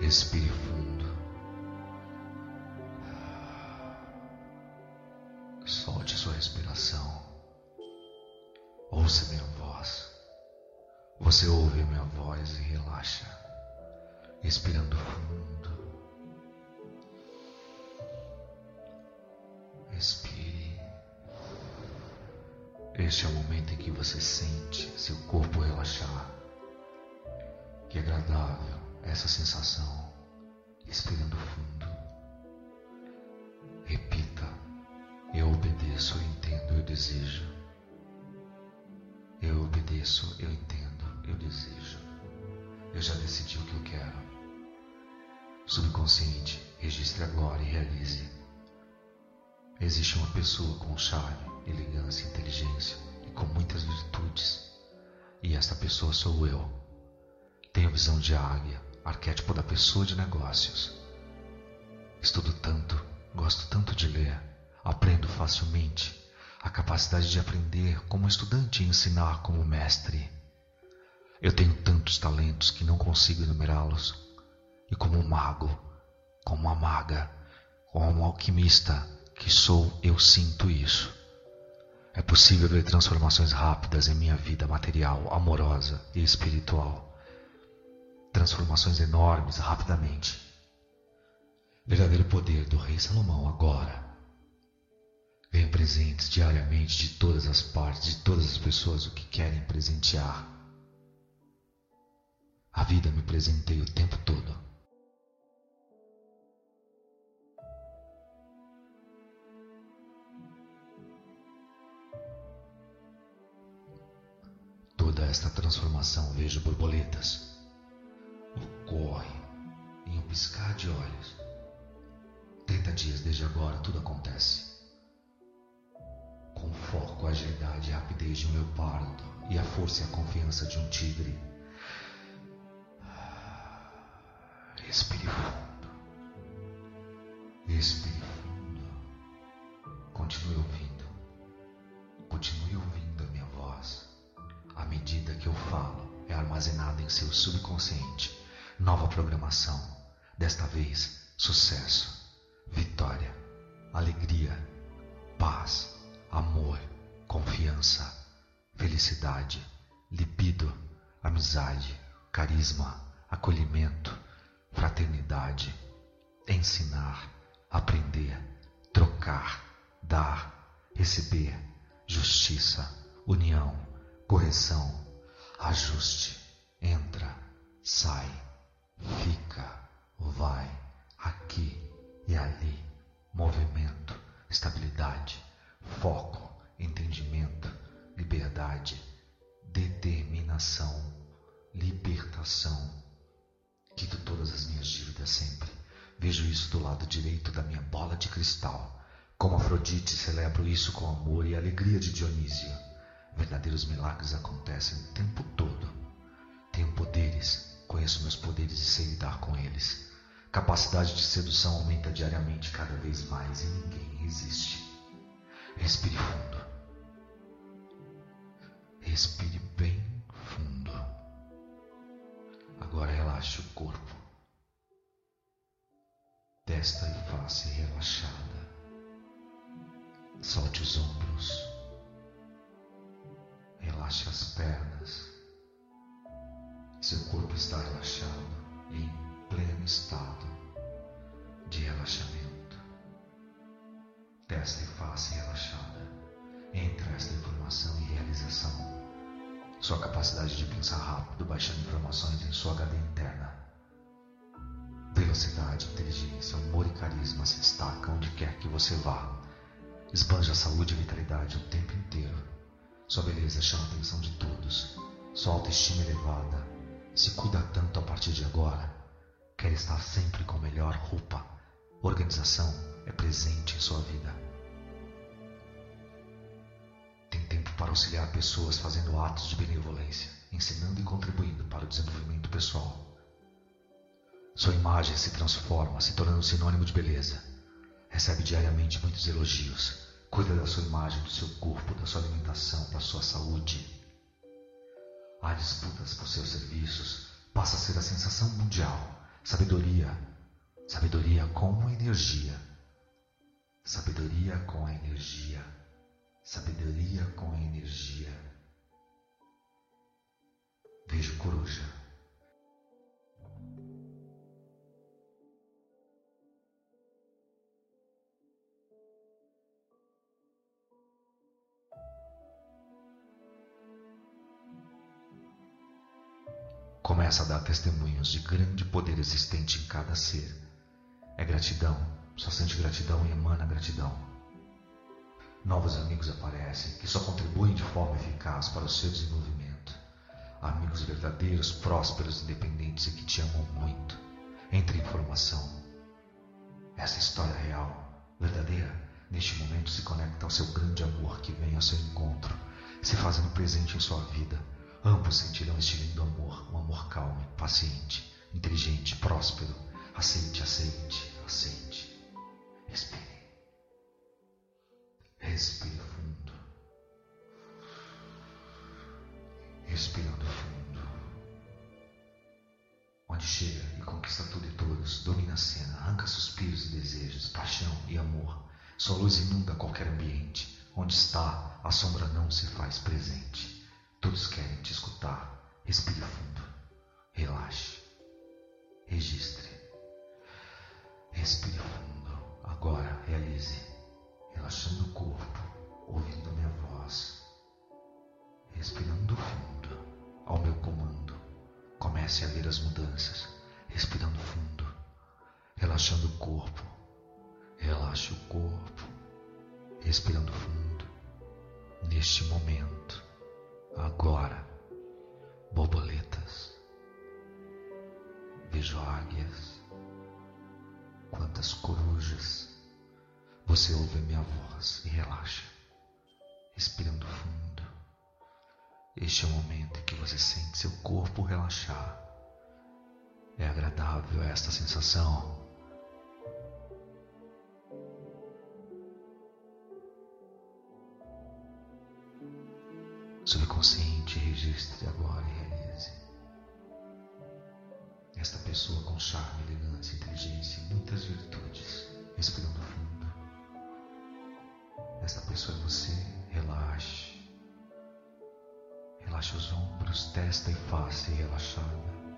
Respire fundo. Solte sua respiração. Ouça minha voz. Você ouve minha voz e relaxa, respirando fundo. Respire. Este é o momento em que você sente seu corpo relaxar. Que agradável essa sensação, respirando fundo. Repita: Eu obedeço, eu entendo, eu desejo. Eu obedeço, eu entendo, eu desejo. Eu já decidi o que eu quero. Subconsciente, registre agora e realize. Existe uma pessoa com charme, elegância, inteligência e com muitas virtudes. E esta pessoa sou eu. Tenho visão de águia, arquétipo da pessoa de negócios. Estudo tanto, gosto tanto de ler, aprendo facilmente, a capacidade de aprender como estudante e ensinar como mestre. Eu tenho tantos talentos que não consigo enumerá-los, e como um mago, como uma maga, como um alquimista que sou, eu sinto isso. É possível ver transformações rápidas em minha vida material, amorosa e espiritual transformações enormes rapidamente. Verdadeiro poder do Rei Salomão agora. Venha presentes diariamente de todas as partes, de todas as pessoas o que querem presentear. A vida me presenteia o tempo todo. Toda esta transformação vejo borboletas piscar de olhos. Trinta dias desde agora tudo acontece. Com foco, agilidade e rapidez de um leopardo e a força e a confiança de um tigre. Respire fundo. Respire fundo. Continue ouvindo. Continue ouvindo a minha voz. À medida que eu falo, é armazenada em seu subconsciente Nova programação. Desta vez, sucesso, vitória, alegria, paz, amor, confiança, felicidade, libido, amizade, carisma, acolhimento, fraternidade, ensinar, aprender, trocar, dar, receber, justiça, união, correção, ajuste, entra, sai fica, vai, aqui e ali, movimento, estabilidade, foco, entendimento, liberdade, determinação, libertação. Quito todas as minhas dívidas sempre. Vejo isso do lado direito da minha bola de cristal. Como Afrodite, celebro isso com amor e alegria de Dionísio. Verdadeiros milagres acontecem o tempo todo. Tenho poderes Conheço meus poderes e sei lidar com eles. Capacidade de sedução aumenta diariamente cada vez mais e ninguém resiste. Respire fundo. Respire bem fundo. Agora relaxe o corpo. Testa e face relaxada. Solte os ombros. Relaxe as pernas. Seu corpo está relaxado em pleno estado Testa e face relaxada. Entra esta informação e realização. Sua capacidade de pensar rápido, baixando informações em sua HD interna. Velocidade, inteligência, humor e carisma se destacam onde quer que você vá. Esbanja saúde e vitalidade o tempo inteiro. Sua beleza chama a atenção de todos. Sua autoestima elevada se cuida tanto a partir de agora, quer estar sempre com a melhor roupa. Organização é presente em sua vida. Auxiliar pessoas fazendo atos de benevolência, ensinando e contribuindo para o desenvolvimento pessoal. Sua imagem se transforma, se tornando sinônimo de beleza. Recebe diariamente muitos elogios. Cuida da sua imagem, do seu corpo, da sua alimentação, da sua saúde. Há disputas por seus serviços, passa a ser a sensação mundial. Sabedoria, sabedoria com energia. Sabedoria com energia. Sabedoria com energia. Vejo coruja. Começa a dar testemunhos de grande poder existente em cada ser. É gratidão, só sente gratidão e emana gratidão. Novos amigos aparecem que só contribuem de forma eficaz para o seu desenvolvimento. Amigos verdadeiros, prósperos, independentes e que te amam muito. Entre em formação. Essa história real, verdadeira, neste momento se conecta ao seu grande amor que vem ao seu encontro, se fazendo presente em sua vida Ambos sentirão este lindo amor, um amor calmo, paciente, inteligente, próspero. Aceite, aceite, aceite. Respire. Respire fundo. Respirando fundo. Onde chega e conquista tudo e todos, domina a cena, arranca suspiros e desejos, paixão e amor. Sua luz inunda qualquer ambiente. Onde está, a sombra não se faz presente. Todos querem te escutar. Respire fundo. Relaxe. Registre. Respire fundo. Agora realize. Relaxando o corpo, ouvindo minha voz. Respirando fundo. Ao meu comando. Comece a ver as mudanças. Respirando fundo. Relaxando o corpo. Relaxe o corpo. Respirando fundo. Neste momento Agora, borboletas, vejo águias, quantas corujas. Você ouve a minha voz e relaxa, respirando fundo. Este é o momento em que você sente seu corpo relaxar. É agradável esta sensação. Subconsciente, registre agora e realize. Esta pessoa com charme, elegância, inteligência e muitas virtudes, É você, relaxe. Relaxe os ombros, testa e face relaxada.